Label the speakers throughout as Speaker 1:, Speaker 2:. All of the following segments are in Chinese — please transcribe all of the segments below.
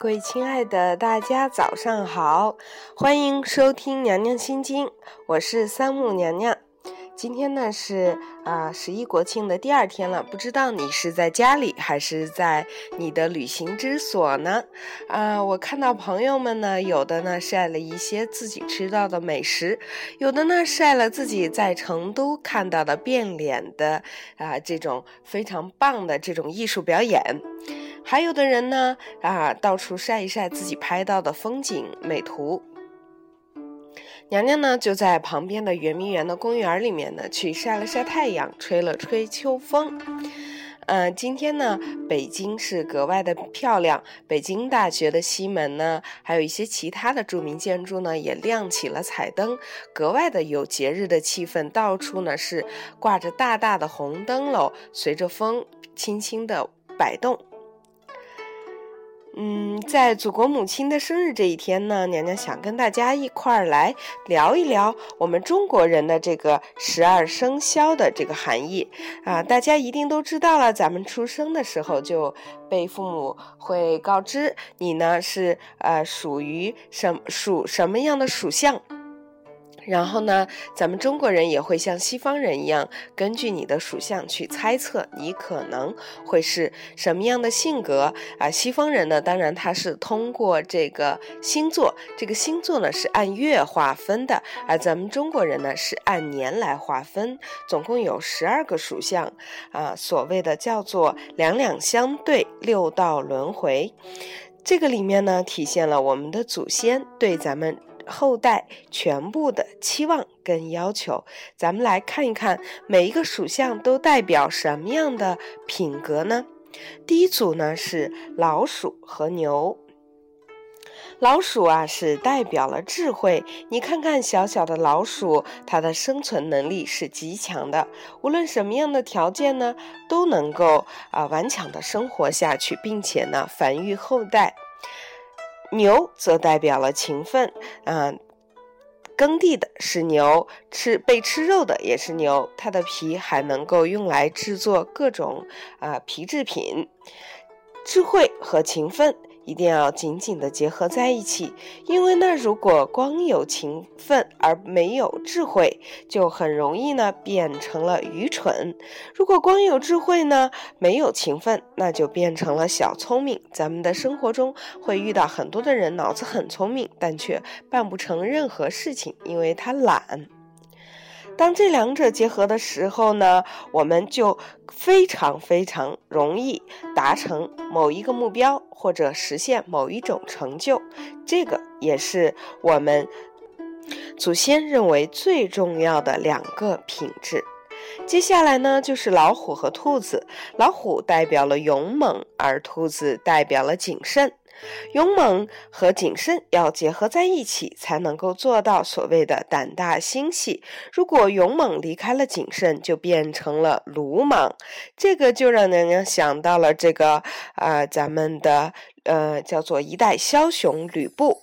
Speaker 1: 各位亲爱的大家，早上好！欢迎收听《娘娘心经》，我是三木娘娘。今天呢是啊十一国庆的第二天了，不知道你是在家里还是在你的旅行之所呢？啊，我看到朋友们呢，有的呢晒了一些自己吃到的美食，有的呢晒了自己在成都看到的变脸的啊这种非常棒的这种艺术表演。还有的人呢，啊，到处晒一晒自己拍到的风景美图。娘娘呢，就在旁边的圆明园的公园里面呢，去晒了晒太阳，吹了吹秋风。嗯，今天呢，北京是格外的漂亮。北京大学的西门呢，还有一些其他的著名建筑呢，也亮起了彩灯，格外的有节日的气氛。到处呢是挂着大大的红灯笼，随着风轻轻的摆动。嗯，在祖国母亲的生日这一天呢，娘娘想跟大家一块儿来聊一聊我们中国人的这个十二生肖的这个含义啊。大家一定都知道了，咱们出生的时候就被父母会告知你呢是呃属于什属什么样的属相。然后呢，咱们中国人也会像西方人一样，根据你的属相去猜测你可能会是什么样的性格啊。西方人呢，当然他是通过这个星座，这个星座呢是按月划分的，而咱们中国人呢是按年来划分，总共有十二个属相啊，所谓的叫做两两相对，六道轮回。这个里面呢，体现了我们的祖先对咱们。后代全部的期望跟要求，咱们来看一看每一个属相都代表什么样的品格呢？第一组呢是老鼠和牛。老鼠啊是代表了智慧，你看看小小的老鼠，它的生存能力是极强的，无论什么样的条件呢，都能够啊顽强的生活下去，并且呢繁育后代。牛则代表了勤奋，啊，耕地的是牛，吃被吃肉的也是牛，它的皮还能够用来制作各种啊皮制品，智慧和勤奋。一定要紧紧的结合在一起，因为呢，如果光有勤奋而没有智慧，就很容易呢变成了愚蠢；如果光有智慧呢，没有勤奋，那就变成了小聪明。咱们的生活中会遇到很多的人，脑子很聪明，但却办不成任何事情，因为他懒。当这两者结合的时候呢，我们就非常非常容易达成某一个目标，或者实现某一种成就。这个也是我们祖先认为最重要的两个品质。接下来呢，就是老虎和兔子。老虎代表了勇猛，而兔子代表了谨慎。勇猛和谨慎要结合在一起，才能够做到所谓的胆大心细。如果勇猛离开了谨慎，就变成了鲁莽。这个就让娘娘想到了这个啊，咱们的呃叫做一代枭雄吕布，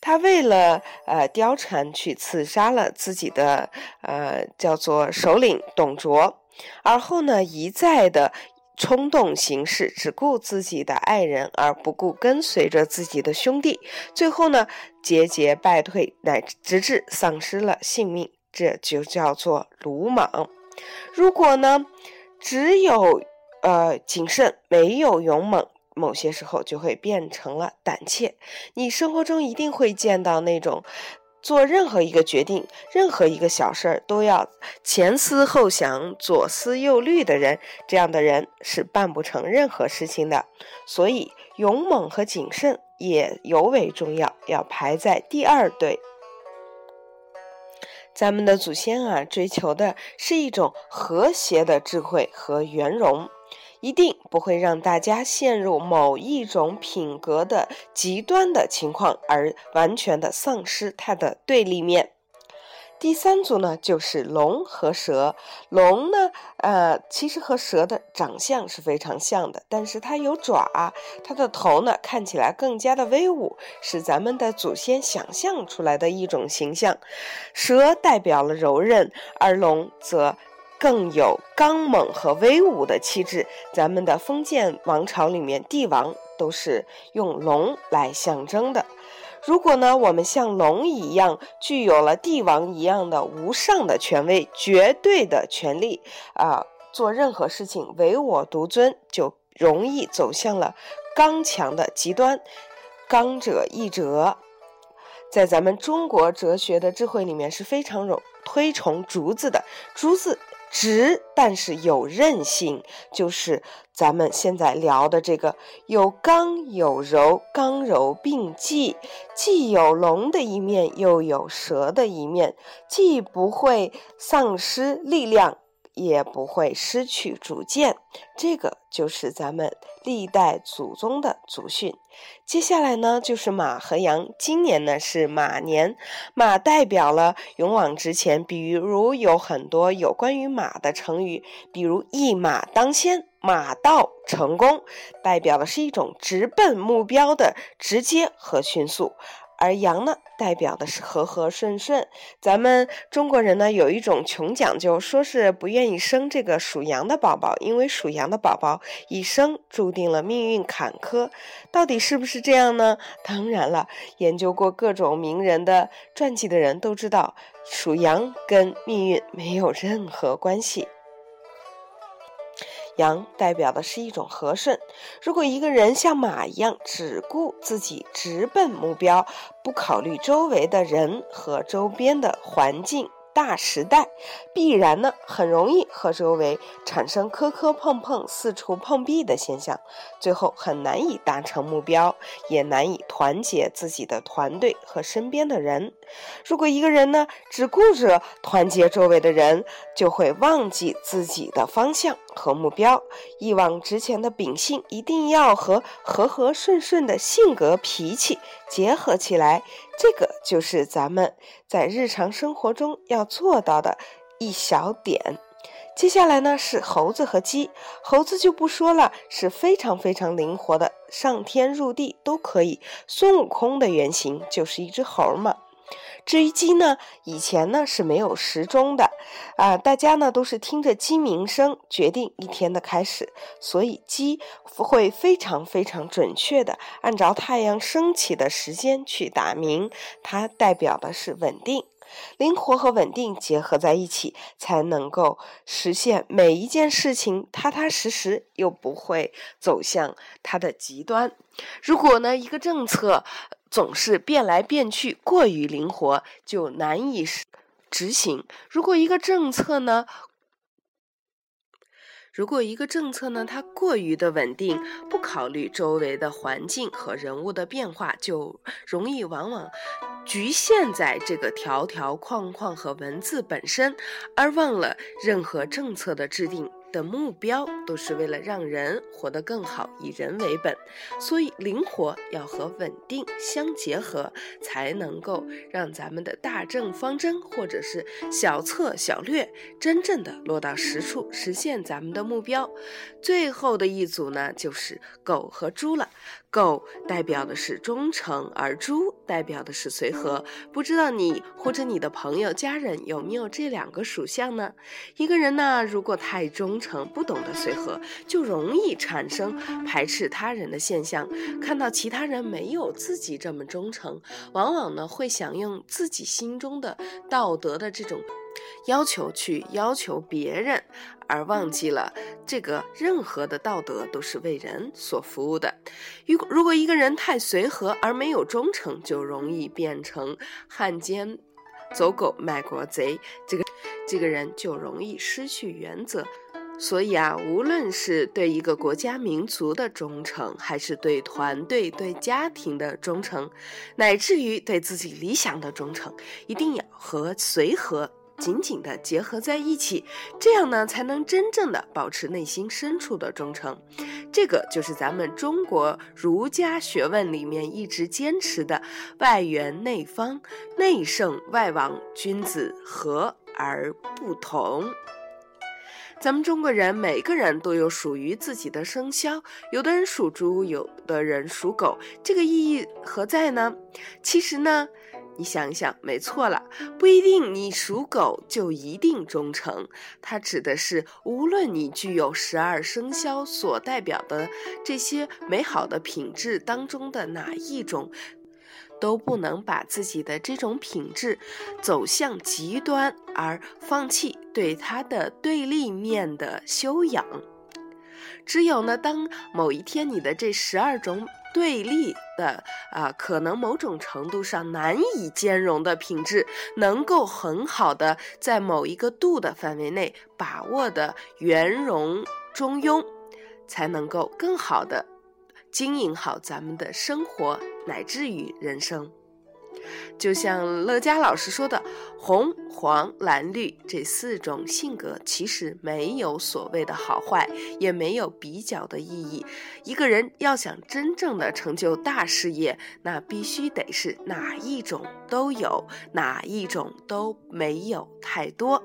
Speaker 1: 他为了呃貂蝉去刺杀了自己的呃叫做首领董卓，而后呢一再的。冲动行事，只顾自己的爱人，而不顾跟随着自己的兄弟，最后呢，节节败退，乃直至丧失了性命，这就叫做鲁莽。如果呢，只有呃谨慎，没有勇猛，某些时候就会变成了胆怯。你生活中一定会见到那种。做任何一个决定，任何一个小事儿都要前思后想、左思右虑的人，这样的人是办不成任何事情的。所以，勇猛和谨慎也尤为重要，要排在第二对。咱们的祖先啊，追求的是一种和谐的智慧和圆融。一定不会让大家陷入某一种品格的极端的情况，而完全的丧失它的对立面。第三组呢，就是龙和蛇。龙呢，呃，其实和蛇的长相是非常像的，但是它有爪，它的头呢看起来更加的威武，是咱们的祖先想象出来的一种形象。蛇代表了柔韧，而龙则。更有刚猛和威武的气质。咱们的封建王朝里面，帝王都是用龙来象征的。如果呢，我们像龙一样，具有了帝王一样的无上的权威、绝对的权利啊，做任何事情唯我独尊，就容易走向了刚强的极端。刚者易折，在咱们中国哲学的智慧里面是非常容推崇竹子的，竹子。直，但是有韧性，就是咱们现在聊的这个有刚有柔，刚柔并济，既有龙的一面，又有蛇的一面，既不会丧失力量。也不会失去主见，这个就是咱们历代祖宗的祖训。接下来呢，就是马和羊。今年呢是马年，马代表了勇往直前。比如有很多有关于马的成语，比如一马当先、马到成功，代表的是一种直奔目标的直接和迅速。而羊呢，代表的是和和顺顺。咱们中国人呢，有一种穷讲究，说是不愿意生这个属羊的宝宝，因为属羊的宝宝一生注定了命运坎坷。到底是不是这样呢？当然了，研究过各种名人的传记的人都知道，属羊跟命运没有任何关系。羊代表的是一种和顺。如果一个人像马一样只顾自己，直奔目标，不考虑周围的人和周边的环境。大时代必然呢，很容易和周围产生磕磕碰碰、四处碰壁的现象，最后很难以达成目标，也难以团结自己的团队和身边的人。如果一个人呢，只顾着团结周围的人，就会忘记自己的方向和目标。一往直前的秉性一定要和和和顺顺的性格脾气结合起来。这个就是咱们在日常生活中要做到的一小点。接下来呢是猴子和鸡，猴子就不说了，是非常非常灵活的，上天入地都可以。孙悟空的原型就是一只猴嘛。至于鸡呢，以前呢是没有时钟的，啊，大家呢都是听着鸡鸣声决定一天的开始，所以鸡会非常非常准确的按照太阳升起的时间去打鸣，它代表的是稳定。灵活和稳定结合在一起，才能够实现每一件事情踏踏实实，又不会走向它的极端。如果呢，一个政策总是变来变去，过于灵活，就难以执行；如果一个政策呢，如果一个政策呢，它过于的稳定，不考虑周围的环境和人物的变化，就容易往往局限在这个条条框框和文字本身，而忘了任何政策的制定。的目标都是为了让人活得更好，以人为本，所以灵活要和稳定相结合，才能够让咱们的大政方针或者是小策小略真正的落到实处，实现咱们的目标。最后的一组呢，就是狗和猪了。狗代表的是忠诚，而猪代表的是随和。不知道你或者你的朋友、家人有没有这两个属相呢？一个人呢，如果太忠诚，不懂得随和，就容易产生排斥他人的现象。看到其他人没有自己这么忠诚，往往呢会想用自己心中的道德的这种。要求去要求别人，而忘记了这个任何的道德都是为人所服务的。如果如果一个人太随和而没有忠诚，就容易变成汉奸、走狗、卖国贼。这个这个人就容易失去原则。所以啊，无论是对一个国家民族的忠诚，还是对团队、对家庭的忠诚，乃至于对自己理想的忠诚，一定要和随和。紧紧的结合在一起，这样呢，才能真正的保持内心深处的忠诚。这个就是咱们中国儒家学问里面一直坚持的“外圆内方，内圣外王，君子和而不同”。咱们中国人每个人都有属于自己的生肖，有的人属猪，有的人属狗，这个意义何在呢？其实呢。你想一想，没错了，不一定你属狗就一定忠诚。它指的是，无论你具有十二生肖所代表的这些美好的品质当中的哪一种，都不能把自己的这种品质走向极端，而放弃对它的对立面的修养。只有呢，当某一天你的这十二种。对立的啊，可能某种程度上难以兼容的品质，能够很好的在某一个度的范围内把握的圆融中庸，才能够更好的经营好咱们的生活，乃至于人生。就像乐嘉老师说的，红、黄、蓝、绿这四种性格其实没有所谓的好坏，也没有比较的意义。一个人要想真正的成就大事业，那必须得是哪一种都有，哪一种都没有太多。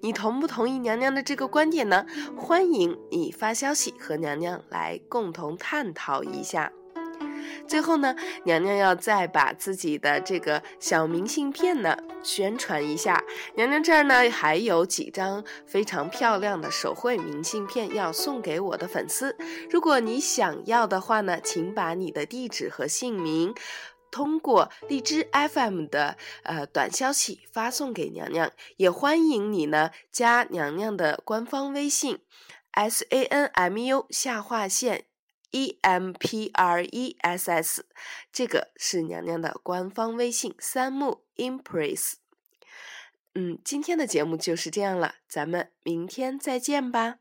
Speaker 1: 你同不同意娘娘的这个观点呢？欢迎你发消息和娘娘来共同探讨一下。最后呢，娘娘要再把自己的这个小明信片呢宣传一下。娘娘这儿呢还有几张非常漂亮的手绘明信片要送给我的粉丝。如果你想要的话呢，请把你的地址和姓名通过荔枝 FM 的呃短消息发送给娘娘。也欢迎你呢加娘娘的官方微信：s a n m u 下划线。E m p r e s s，这个是娘娘的官方微信，三木 impress。嗯，今天的节目就是这样了，咱们明天再见吧。